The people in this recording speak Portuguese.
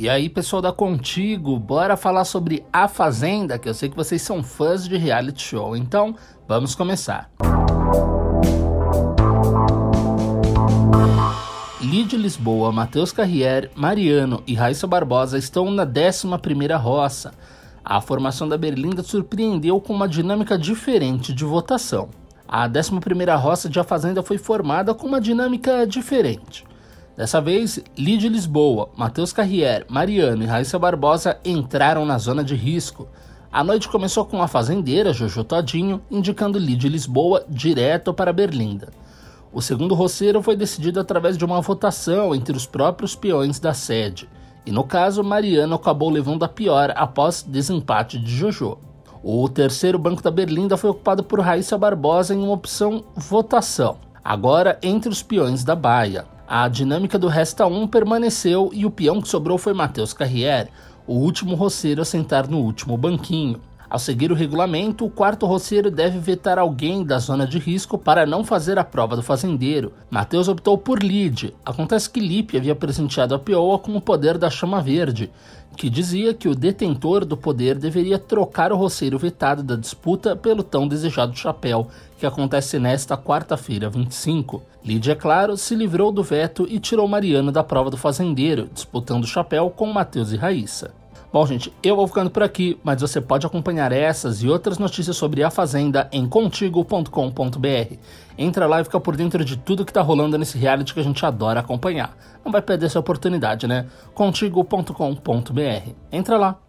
E aí, pessoal da Contigo, bora falar sobre A Fazenda, que eu sei que vocês são fãs de reality show. Então, vamos começar. Lídia Lisboa, Matheus Carrier, Mariano e Raíssa Barbosa estão na 11ª roça. A formação da Berlinda surpreendeu com uma dinâmica diferente de votação. A 11ª roça de A Fazenda foi formada com uma dinâmica diferente. Dessa vez, Lídia Lisboa, Matheus Carrier, Mariano e Raíssa Barbosa entraram na zona de risco. A noite começou com a fazendeira Jojo Todinho indicando Lídia Lisboa direto para Berlinda. O segundo roceiro foi decidido através de uma votação entre os próprios peões da sede, e no caso, Mariano acabou levando a pior após desempate de Jojo. O terceiro banco da Berlinda foi ocupado por Raíssa Barbosa em uma opção votação, agora entre os peões da Baia. A dinâmica do Resta 1 permaneceu e o peão que sobrou foi Matheus Carrier, o último roceiro a sentar no último banquinho. Ao seguir o regulamento, o quarto roceiro deve vetar alguém da zona de risco para não fazer a prova do fazendeiro. Matheus optou por Lide. Acontece que Lipe havia presenteado a Peoa com o poder da chama verde, que dizia que o detentor do poder deveria trocar o roceiro vetado da disputa pelo tão desejado chapéu, que acontece nesta quarta-feira, 25. Lídia, é claro, se livrou do veto e tirou Mariano da prova do fazendeiro, disputando o chapéu com Matheus e Raíssa. Bom, gente, eu vou ficando por aqui, mas você pode acompanhar essas e outras notícias sobre a Fazenda em contigo.com.br. Entra lá e fica por dentro de tudo que tá rolando nesse reality que a gente adora acompanhar. Não vai perder essa oportunidade, né? contigo.com.br. Entra lá.